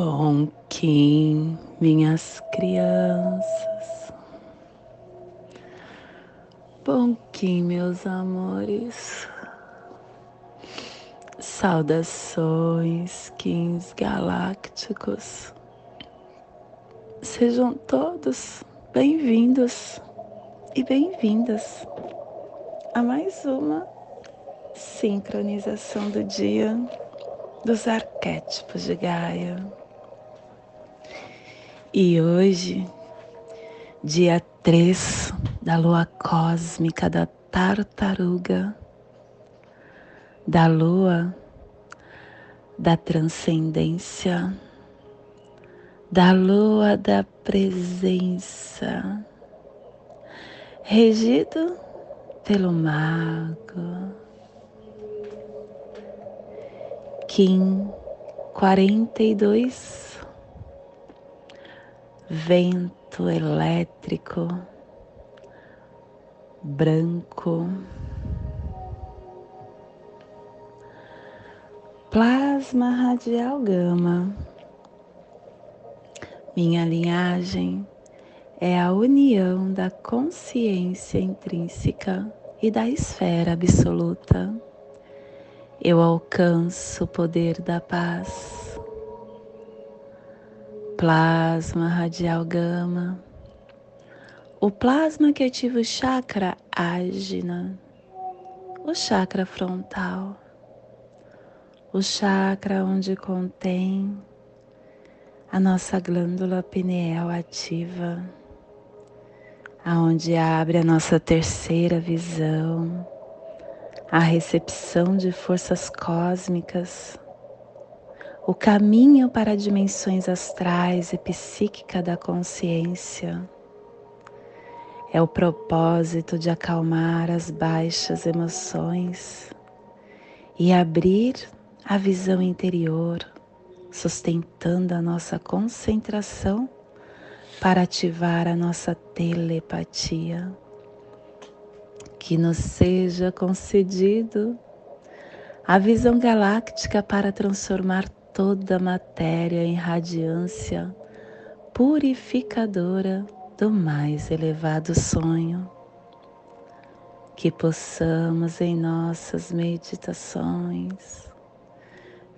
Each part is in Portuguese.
Bom Kim, minhas crianças. Bom Kim, meus amores. Saudações, Kings galácticos. Sejam todos bem-vindos e bem-vindas a mais uma sincronização do dia dos arquétipos de Gaia. E hoje, dia 3 da lua cósmica da tartaruga, da lua da transcendência, da lua da presença, regido pelo mago. Kim 42 vento elétrico branco, plasma radial gama. Minha linhagem é a união da consciência intrínseca e da esfera absoluta. Eu alcanço o poder da paz plasma radial gama, o plasma que ativa o chakra ágina, o chakra frontal, o chakra onde contém a nossa glândula pineal ativa, aonde abre a nossa terceira visão, a recepção de forças cósmicas o caminho para dimensões astrais e psíquica da consciência. É o propósito de acalmar as baixas emoções e abrir a visão interior, sustentando a nossa concentração para ativar a nossa telepatia. Que nos seja concedido a visão galáctica para transformar toda matéria em radiância purificadora do mais elevado sonho. Que possamos em nossas meditações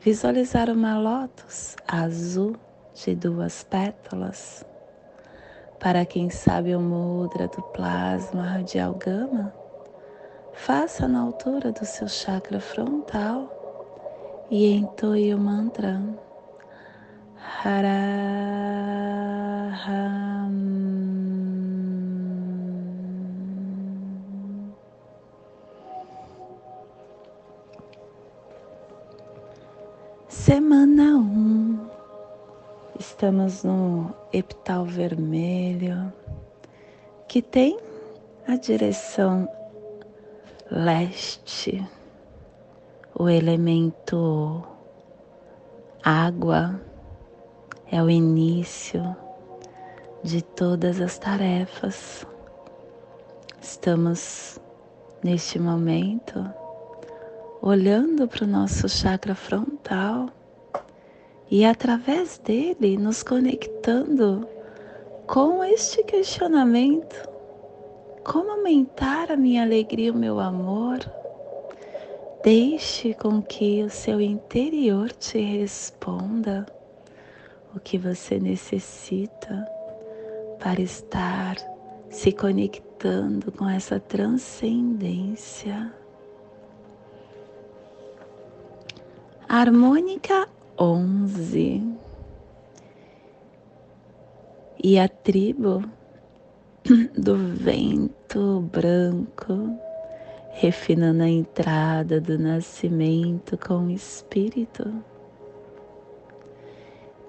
visualizar uma lótus azul de duas pétalas. Para quem sabe o mudra do plasma radial gama, faça na altura do seu chakra frontal e entoie o mantra Haraham. Semana 1. Um. Estamos no epital vermelho, que tem a direção leste o elemento água é o início de todas as tarefas. Estamos neste momento olhando para o nosso chakra frontal e através dele nos conectando com este questionamento: como aumentar a minha alegria o meu amor? Deixe com que o seu interior te responda o que você necessita para estar se conectando com essa transcendência. Harmônica 11 e a tribo do vento branco refinando a entrada do nascimento com o espírito.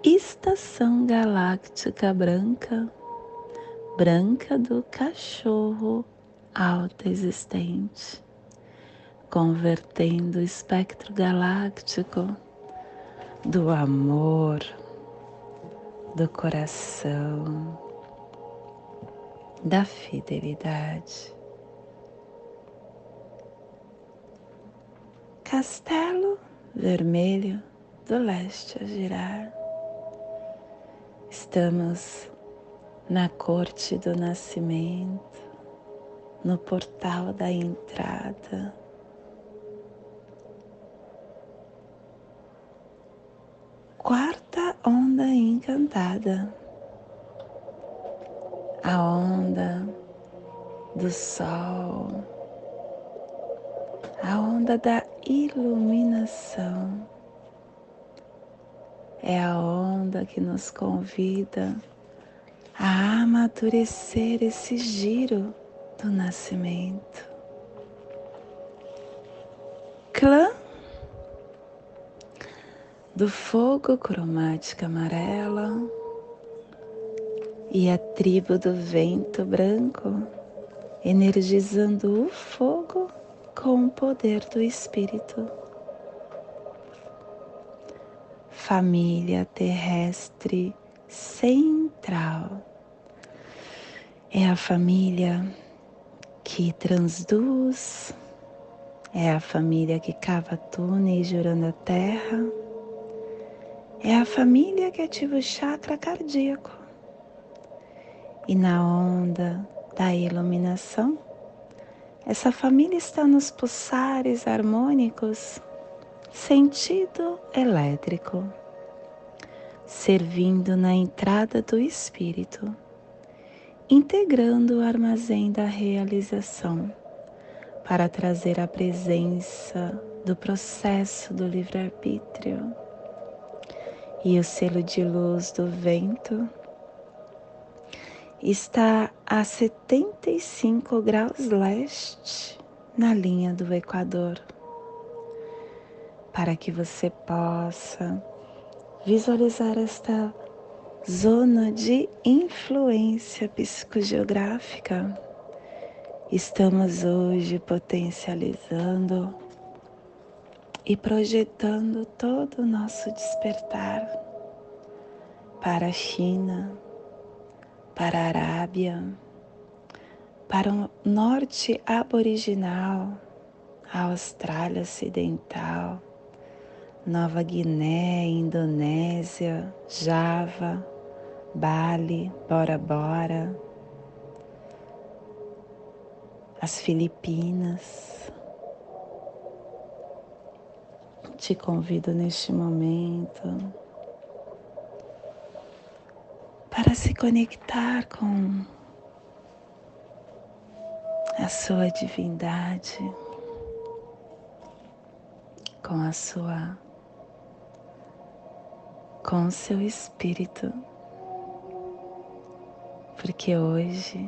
Estação galáctica branca, branca do cachorro alta existente, convertendo o espectro galáctico do amor, do coração, da fidelidade castelo vermelho do leste a girar, Estamos na corte do nascimento, no portal da entrada. Quarta onda encantada, a onda do sol, a onda da iluminação. É a onda que nos convida a amadurecer esse giro do nascimento. Clã do fogo cromática amarela e a tribo do vento branco, energizando o fogo com o poder do Espírito. Família terrestre central é a família que transduz, é a família que cava túneis jurando a terra, é a família que ativa o chakra cardíaco. E na onda da iluminação, essa família está nos pulsares harmônicos, sentido elétrico, servindo na entrada do espírito, integrando o armazém da realização para trazer a presença do processo do livre-arbítrio e o selo de luz do vento está a 75 graus leste na linha do Equador, para que você possa visualizar esta zona de influência psicogeográfica. Estamos hoje potencializando e projetando todo o nosso despertar para a China para a Arábia, para o norte aboriginal, a Austrália Ocidental, Nova Guiné, Indonésia, Java, Bali, Bora Bora, as Filipinas. Te convido neste momento para se conectar com a sua divindade, com a sua com o seu espírito. Porque hoje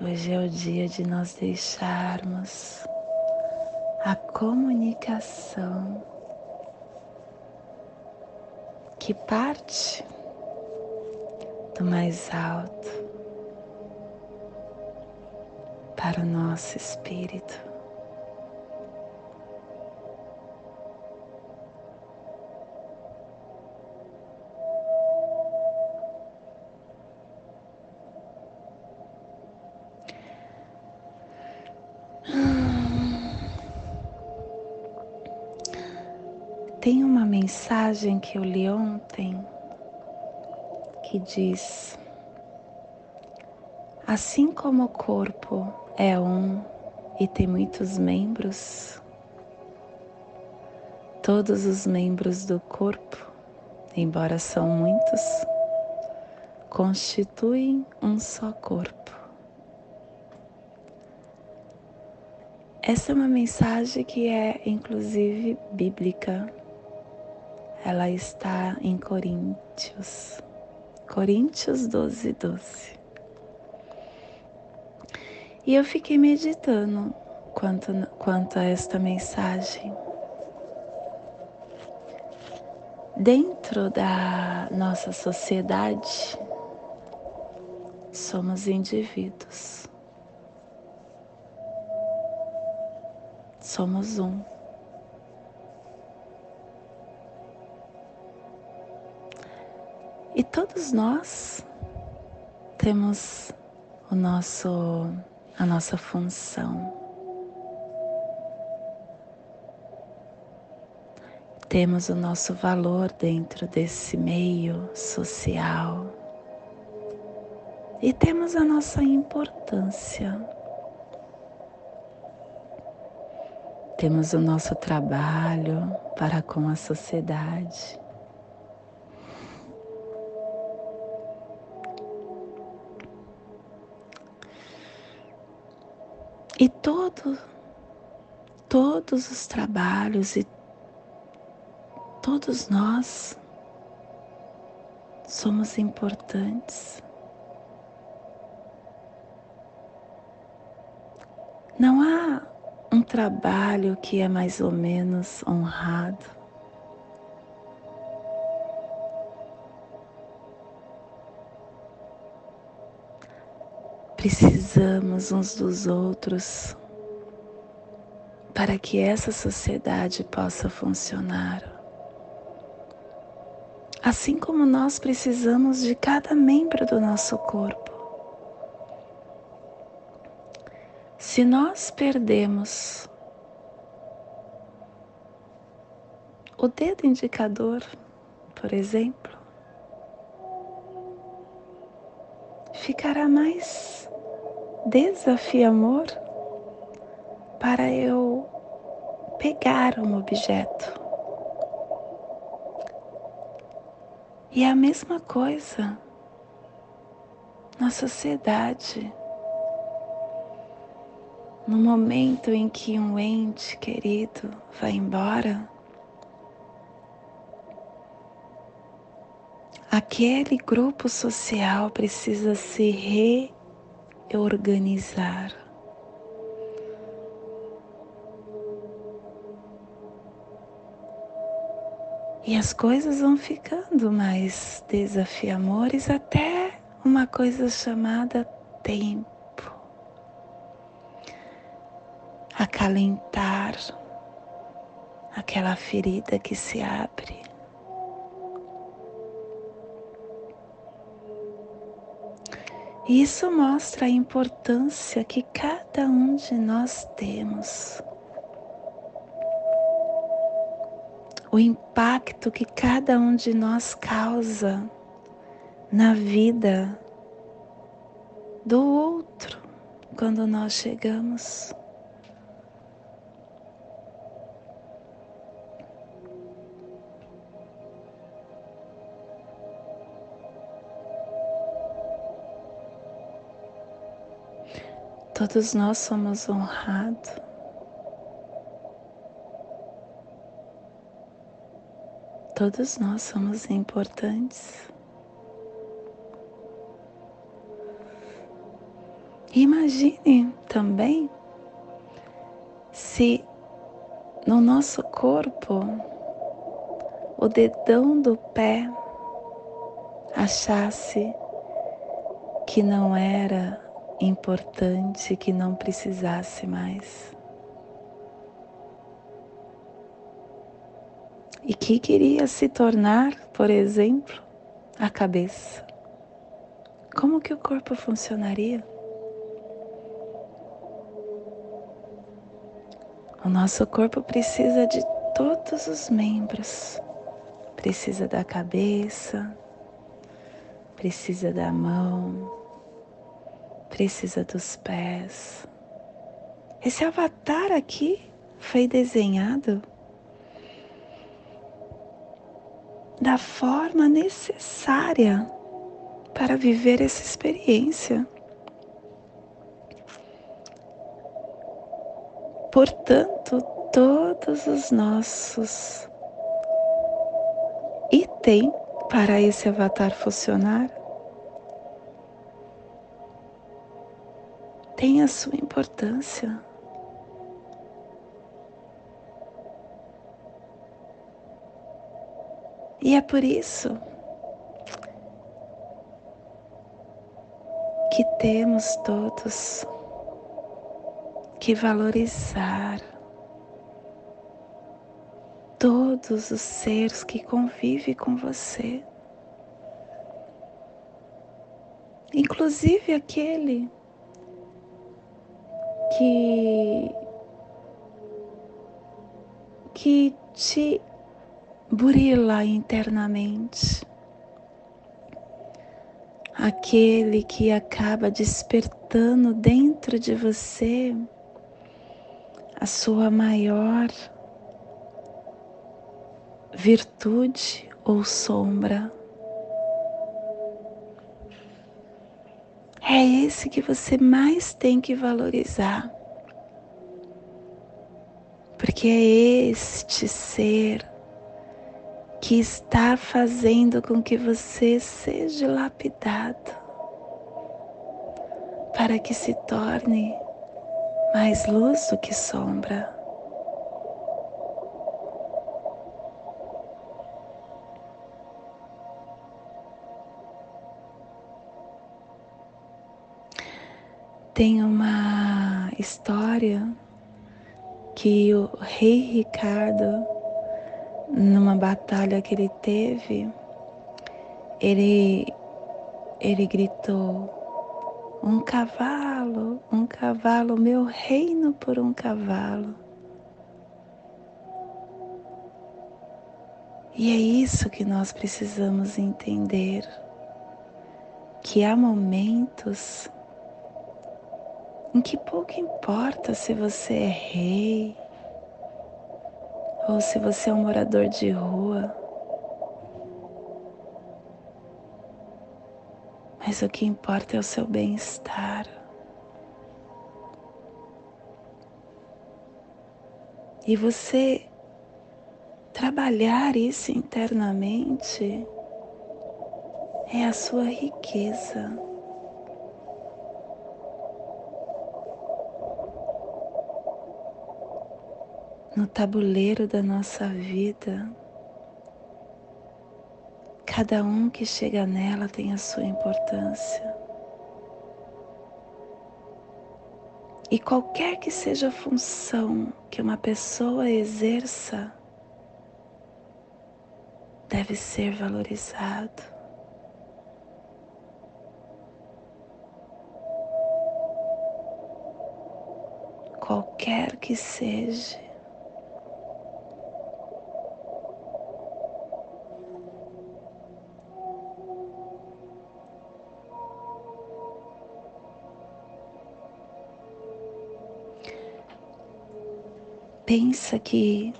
hoje é o dia de nós deixarmos a comunicação que parte do mais alto para o nosso espírito. Tem uma mensagem que eu li ontem que diz: Assim como o corpo é um e tem muitos membros, todos os membros do corpo, embora são muitos, constituem um só corpo. Essa é uma mensagem que é inclusive bíblica. Ela está em Coríntios. Coríntios 12, 12. E eu fiquei meditando quanto, quanto a esta mensagem. Dentro da nossa sociedade, somos indivíduos. Somos um. Todos nós temos o nosso a nossa função. temos o nosso valor dentro desse meio social e temos a nossa importância. Temos o nosso trabalho para com a sociedade. E todo, todos os trabalhos e todos nós somos importantes. Não há um trabalho que é mais ou menos honrado. Precisamos uns dos outros para que essa sociedade possa funcionar. Assim como nós precisamos de cada membro do nosso corpo. Se nós perdemos o dedo indicador, por exemplo, ficará mais desafiador para eu pegar um objeto. E é a mesma coisa na sociedade. No momento em que um ente querido vai embora, aquele grupo social precisa se reorganizar. E as coisas vão ficando mais desafiamores até uma coisa chamada tempo. acalentar aquela ferida que se abre. Isso mostra a importância que cada um de nós temos, o impacto que cada um de nós causa na vida do outro quando nós chegamos. Todos nós somos honrados. Todos nós somos importantes. Imagine também se no nosso corpo o dedão do pé achasse que não era importante que não precisasse mais. E que queria se tornar, por exemplo, a cabeça. Como que o corpo funcionaria? O nosso corpo precisa de todos os membros. Precisa da cabeça, precisa da mão, precisa dos pés. Esse avatar aqui foi desenhado da forma necessária para viver essa experiência. Portanto, todos os nossos itens para esse avatar funcionar tem a sua importância. E é por isso que temos todos que valorizar todos os seres que convivem com você, inclusive aquele que que te burila internamente, aquele que acaba despertando dentro de você a sua maior virtude ou sombra. É esse que você mais tem que valorizar. Porque é este ser que está fazendo com que você seja lapidado para que se torne mais luz do que sombra. Tem uma história que o rei Ricardo, numa batalha que ele teve, ele, ele gritou: Um cavalo, um cavalo, meu reino por um cavalo. E é isso que nós precisamos entender: que há momentos em que pouco importa se você é rei ou se você é um morador de rua. Mas o que importa é o seu bem-estar. E você trabalhar isso internamente é a sua riqueza. No tabuleiro da nossa vida. Cada um que chega nela tem a sua importância. E qualquer que seja a função que uma pessoa exerça, deve ser valorizado. Qualquer que seja. Pensa que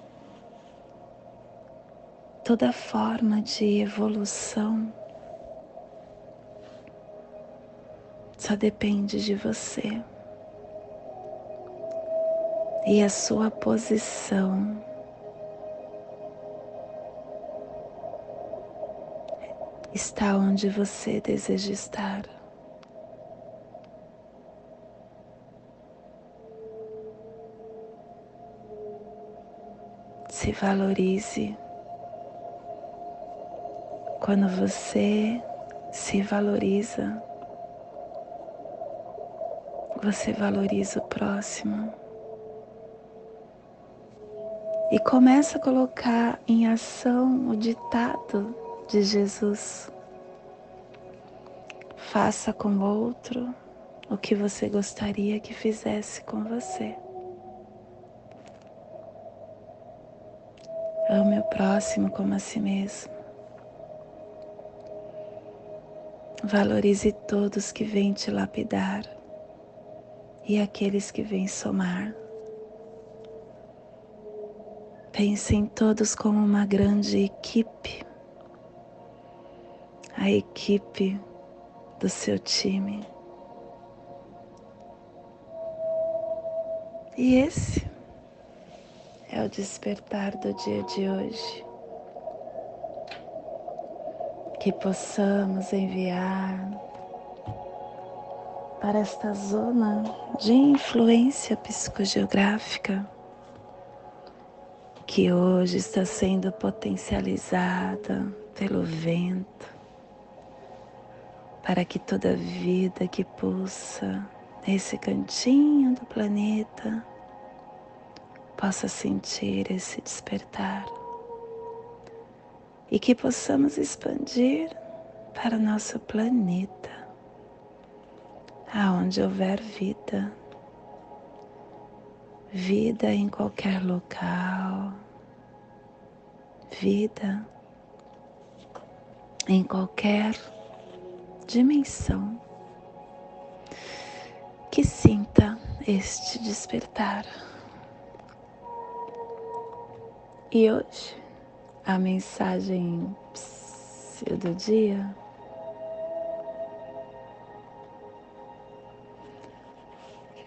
toda forma de evolução só depende de você e a sua posição. Está onde você deseja estar. Se valorize. Quando você se valoriza, você valoriza o próximo. E começa a colocar em ação o ditado de Jesus. Faça com o outro o que você gostaria que fizesse com você. Ame o próximo como a si mesmo. Valorize todos que vêm te lapidar e aqueles que vêm somar. Pense em todos como uma grande equipe, a equipe do seu time. E esse é o despertar do dia de hoje. Que possamos enviar para esta zona de influência psicogeográfica que hoje está sendo potencializada pelo vento, para que toda vida que pulsa nesse cantinho do planeta possa sentir esse despertar. E que possamos expandir para o nosso planeta, aonde houver vida, vida em qualquer local, vida em qualquer dimensão. Que sinta este despertar. E hoje a mensagem do dia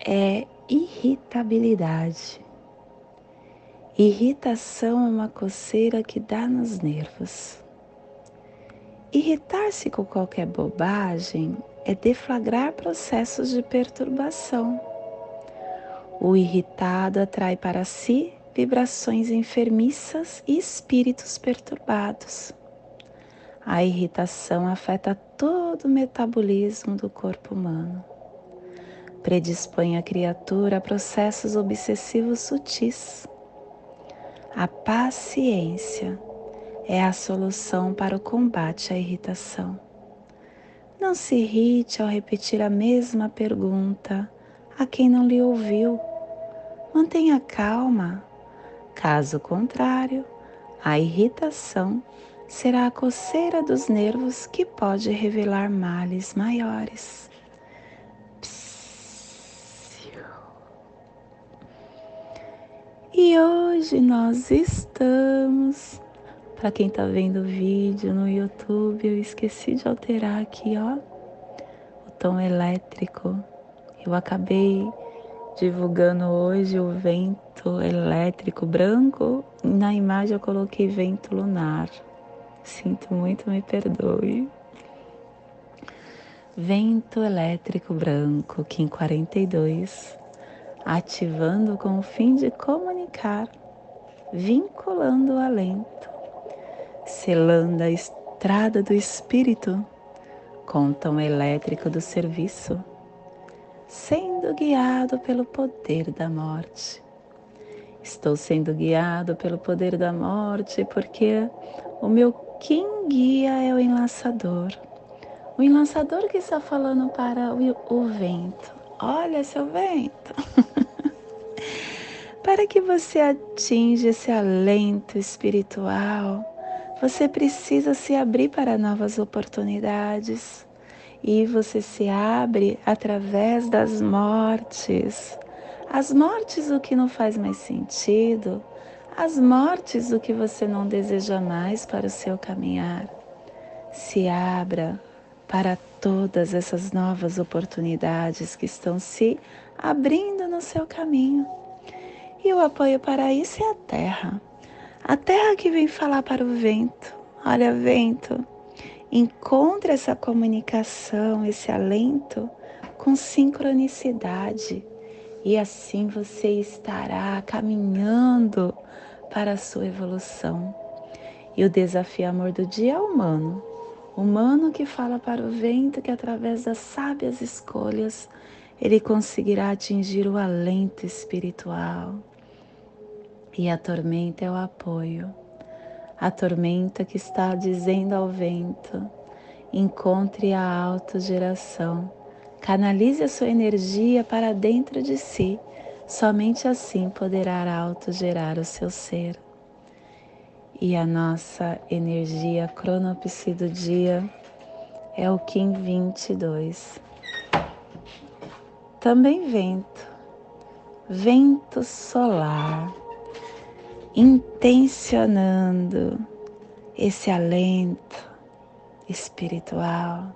é irritabilidade. Irritação é uma coceira que dá nos nervos. Irritar-se com qualquer bobagem é deflagrar processos de perturbação. O irritado atrai para si vibrações enfermiças e espíritos perturbados. A irritação afeta todo o metabolismo do corpo humano. Predispõe a criatura a processos obsessivos sutis. A paciência é a solução para o combate à irritação. Não se irrite ao repetir a mesma pergunta a quem não lhe ouviu. Mantenha calma. Caso contrário, a irritação será a coceira dos nervos que pode revelar males maiores. E hoje nós estamos para quem está vendo o vídeo no YouTube, eu esqueci de alterar aqui, ó, o tom elétrico. Eu acabei divulgando hoje o vento elétrico branco. Na imagem eu coloquei vento lunar. Sinto muito, me perdoe. Vento elétrico branco, Kim 42, ativando com o fim de comunicar, vinculando o alento selando a estrada do espírito com tom elétrico do serviço, sendo guiado pelo poder da morte. Estou sendo guiado pelo poder da morte porque o meu quem guia é o enlaçador. O enlaçador que está falando para o, vento. Olha, seu vento. para que você atinja esse alento espiritual você precisa se abrir para novas oportunidades. E você se abre através das mortes. As mortes o que não faz mais sentido, as mortes o que você não deseja mais para o seu caminhar. Se abra para todas essas novas oportunidades que estão se abrindo no seu caminho. E o apoio para isso é a terra. A terra que vem falar para o vento: Olha, vento, encontre essa comunicação, esse alento com sincronicidade e assim você estará caminhando para a sua evolução. E o desafio amor do dia é humano. Humano que fala para o vento que através das sábias escolhas ele conseguirá atingir o alento espiritual e a tormenta é o apoio. A tormenta que está dizendo ao vento: encontre a autogeração, canalize a sua energia para dentro de si, somente assim poderá autogerar o seu ser. E a nossa energia cronopsi do dia é o Kim 22. Também vento, vento solar intencionando esse alento espiritual.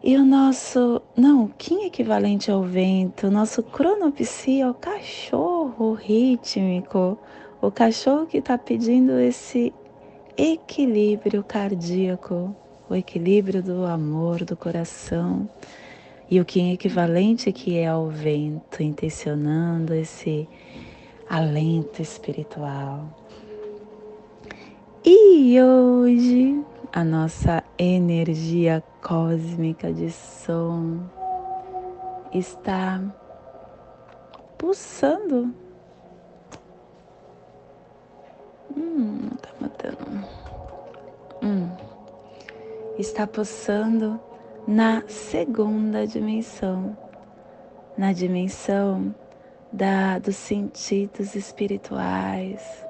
E o nosso, não, Kim equivalente ao vento, o nosso cronopsia é o cachorro rítmico, o cachorro que está pedindo esse equilíbrio cardíaco, o equilíbrio do amor, do coração. E o Kim equivalente que é ao vento, intencionando esse alento espiritual. E hoje a nossa energia cósmica de som está pulsando. Hum, tá matando. Hum, está pulsando na segunda dimensão, na dimensão da, dos sentidos espirituais,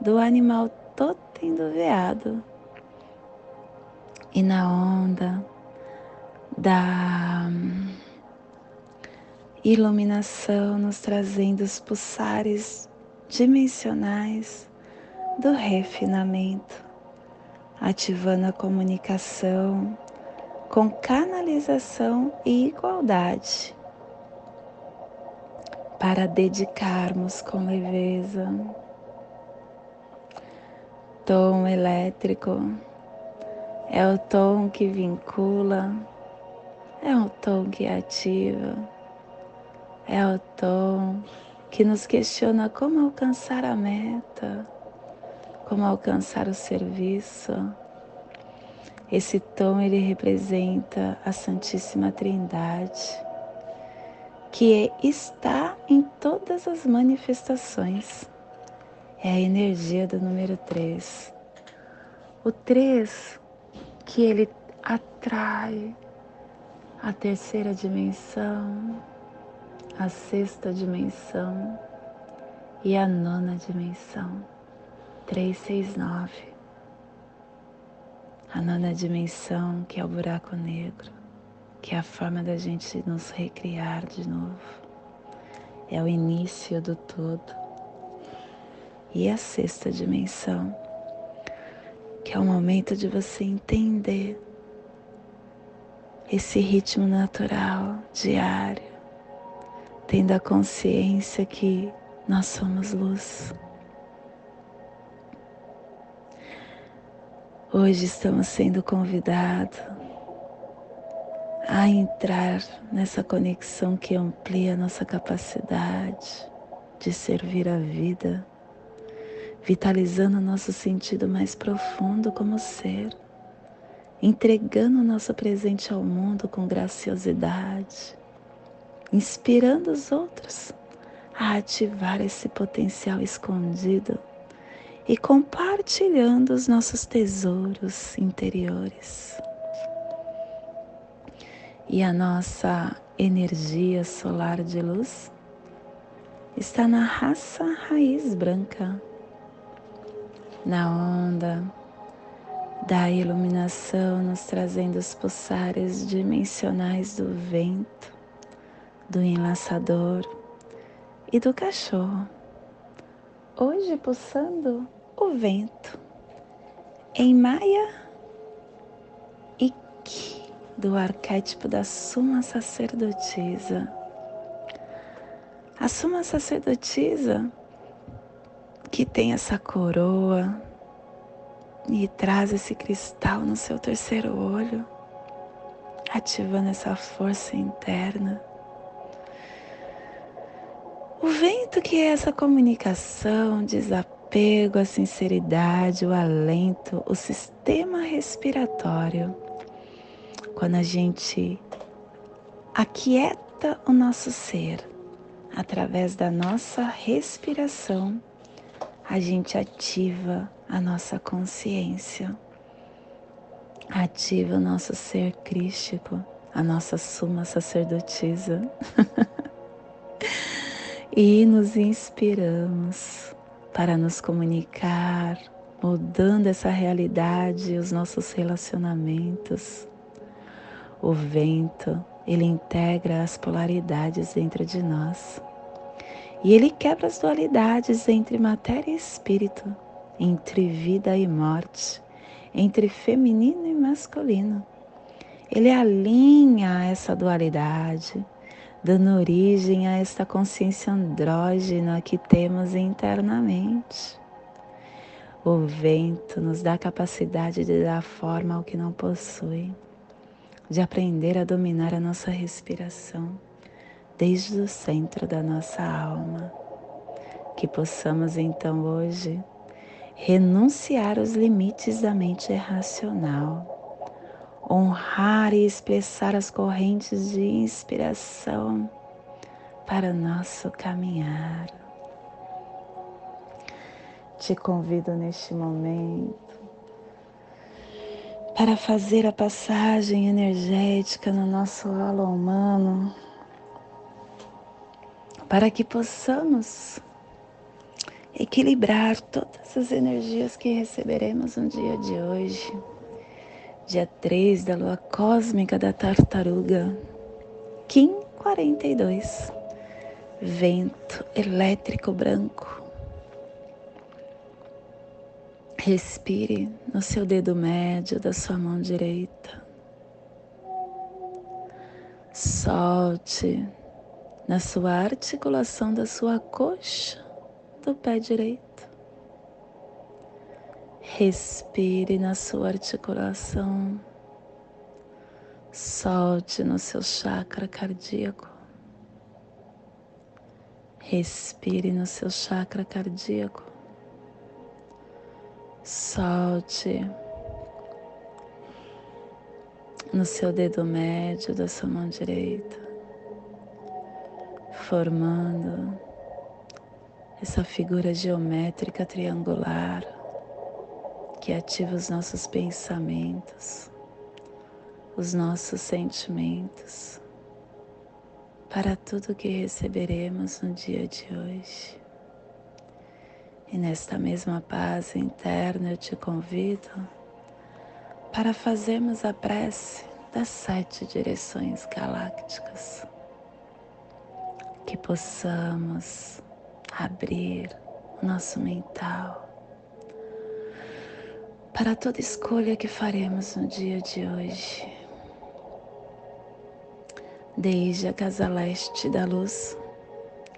do animal totem do veado. E na onda da iluminação, nos trazendo os pulsares dimensionais do refinamento, ativando a comunicação com canalização e igualdade, para dedicarmos com leveza. Tom elétrico é o tom que vincula, é o tom que ativa, é o tom que nos questiona como alcançar a meta, como alcançar o serviço. Esse tom ele representa a Santíssima Trindade, que está em todas as manifestações. É a energia do número 3. O 3 que ele atrai a terceira dimensão, a sexta dimensão e a nona dimensão. 369. A nona dimensão, que é o buraco negro, que é a forma da gente nos recriar de novo. É o início do todo. E a sexta dimensão, que é o momento de você entender esse ritmo natural, diário, tendo a consciência que nós somos luz. Hoje estamos sendo convidados a entrar nessa conexão que amplia nossa capacidade de servir a vida vitalizando nosso sentido mais profundo como ser, entregando nosso presente ao mundo com graciosidade, inspirando os outros a ativar esse potencial escondido e compartilhando os nossos tesouros interiores. E a nossa energia solar de luz está na raça raiz branca na onda da iluminação, nos trazendo os pulsares dimensionais do vento, do enlaçador e do cachorro. Hoje pulsando o vento em Maia Ikki, do arquétipo da Suma Sacerdotisa. A Suma Sacerdotisa que tem essa coroa e traz esse cristal no seu terceiro olho, ativando essa força interna. O vento que é essa comunicação, desapego, a sinceridade, o alento, o sistema respiratório. Quando a gente aquieta o nosso ser através da nossa respiração, a gente ativa a nossa consciência, ativa o nosso ser crístico, a nossa suma sacerdotisa. e nos inspiramos para nos comunicar, mudando essa realidade, os nossos relacionamentos. O vento, ele integra as polaridades dentro de nós. E ele quebra as dualidades entre matéria e espírito, entre vida e morte, entre feminino e masculino. Ele alinha essa dualidade, dando origem a esta consciência andrógena que temos internamente. O vento nos dá a capacidade de dar forma ao que não possui, de aprender a dominar a nossa respiração desde o centro da nossa alma. Que possamos então hoje renunciar aos limites da mente irracional, honrar e expressar as correntes de inspiração para nosso caminhar. Te convido neste momento para fazer a passagem energética no nosso halo humano para que possamos equilibrar todas as energias que receberemos no dia de hoje, dia 3 da lua cósmica da tartaruga, Kim 42, vento elétrico branco. Respire no seu dedo médio da sua mão direita. Solte na sua articulação da sua coxa do pé direito. Respire na sua articulação. Solte no seu chakra cardíaco. Respire no seu chakra cardíaco. Solte no seu dedo médio da sua mão direita, formando essa figura geométrica triangular que ativa os nossos pensamentos, os nossos sentimentos, para tudo que receberemos no dia de hoje. E nesta mesma paz interna eu te convido para fazermos a prece das sete direções galácticas. Que possamos abrir o nosso mental para toda escolha que faremos no dia de hoje. Desde a casa leste da luz,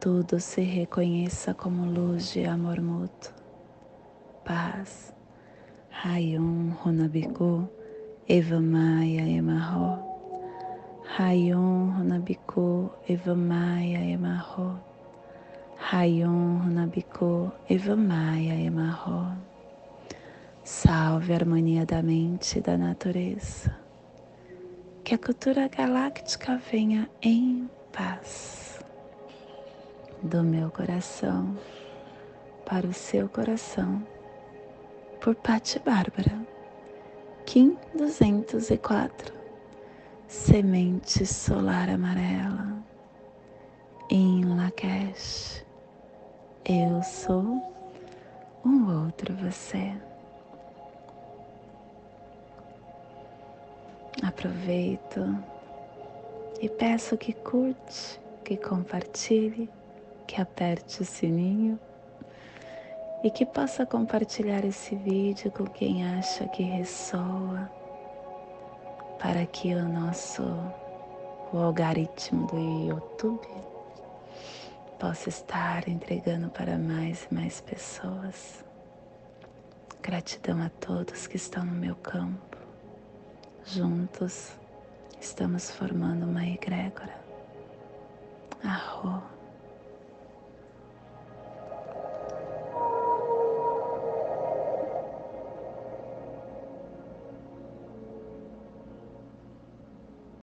tudo se reconheça como luz de amor mútuo, paz, Rayum Runabiku Eva Maia Emarro, Rayon Runabiku Eva Maia Emarro, Rayon Runabiku Eva Maia Emarro. Salve a harmonia da mente e da natureza. Que a cultura galáctica venha em paz. Do meu coração para o seu coração, por Patti Bárbara. Kim 204 Semente solar amarela em Lakesh Eu sou um outro você. Aproveito e peço que curte, que compartilhe, que aperte o sininho e que possa compartilhar esse vídeo com quem acha que ressoa, para que o nosso o algoritmo do YouTube possa estar entregando para mais e mais pessoas. Gratidão a todos que estão no meu campo. Juntos estamos formando uma egrégora. Arro.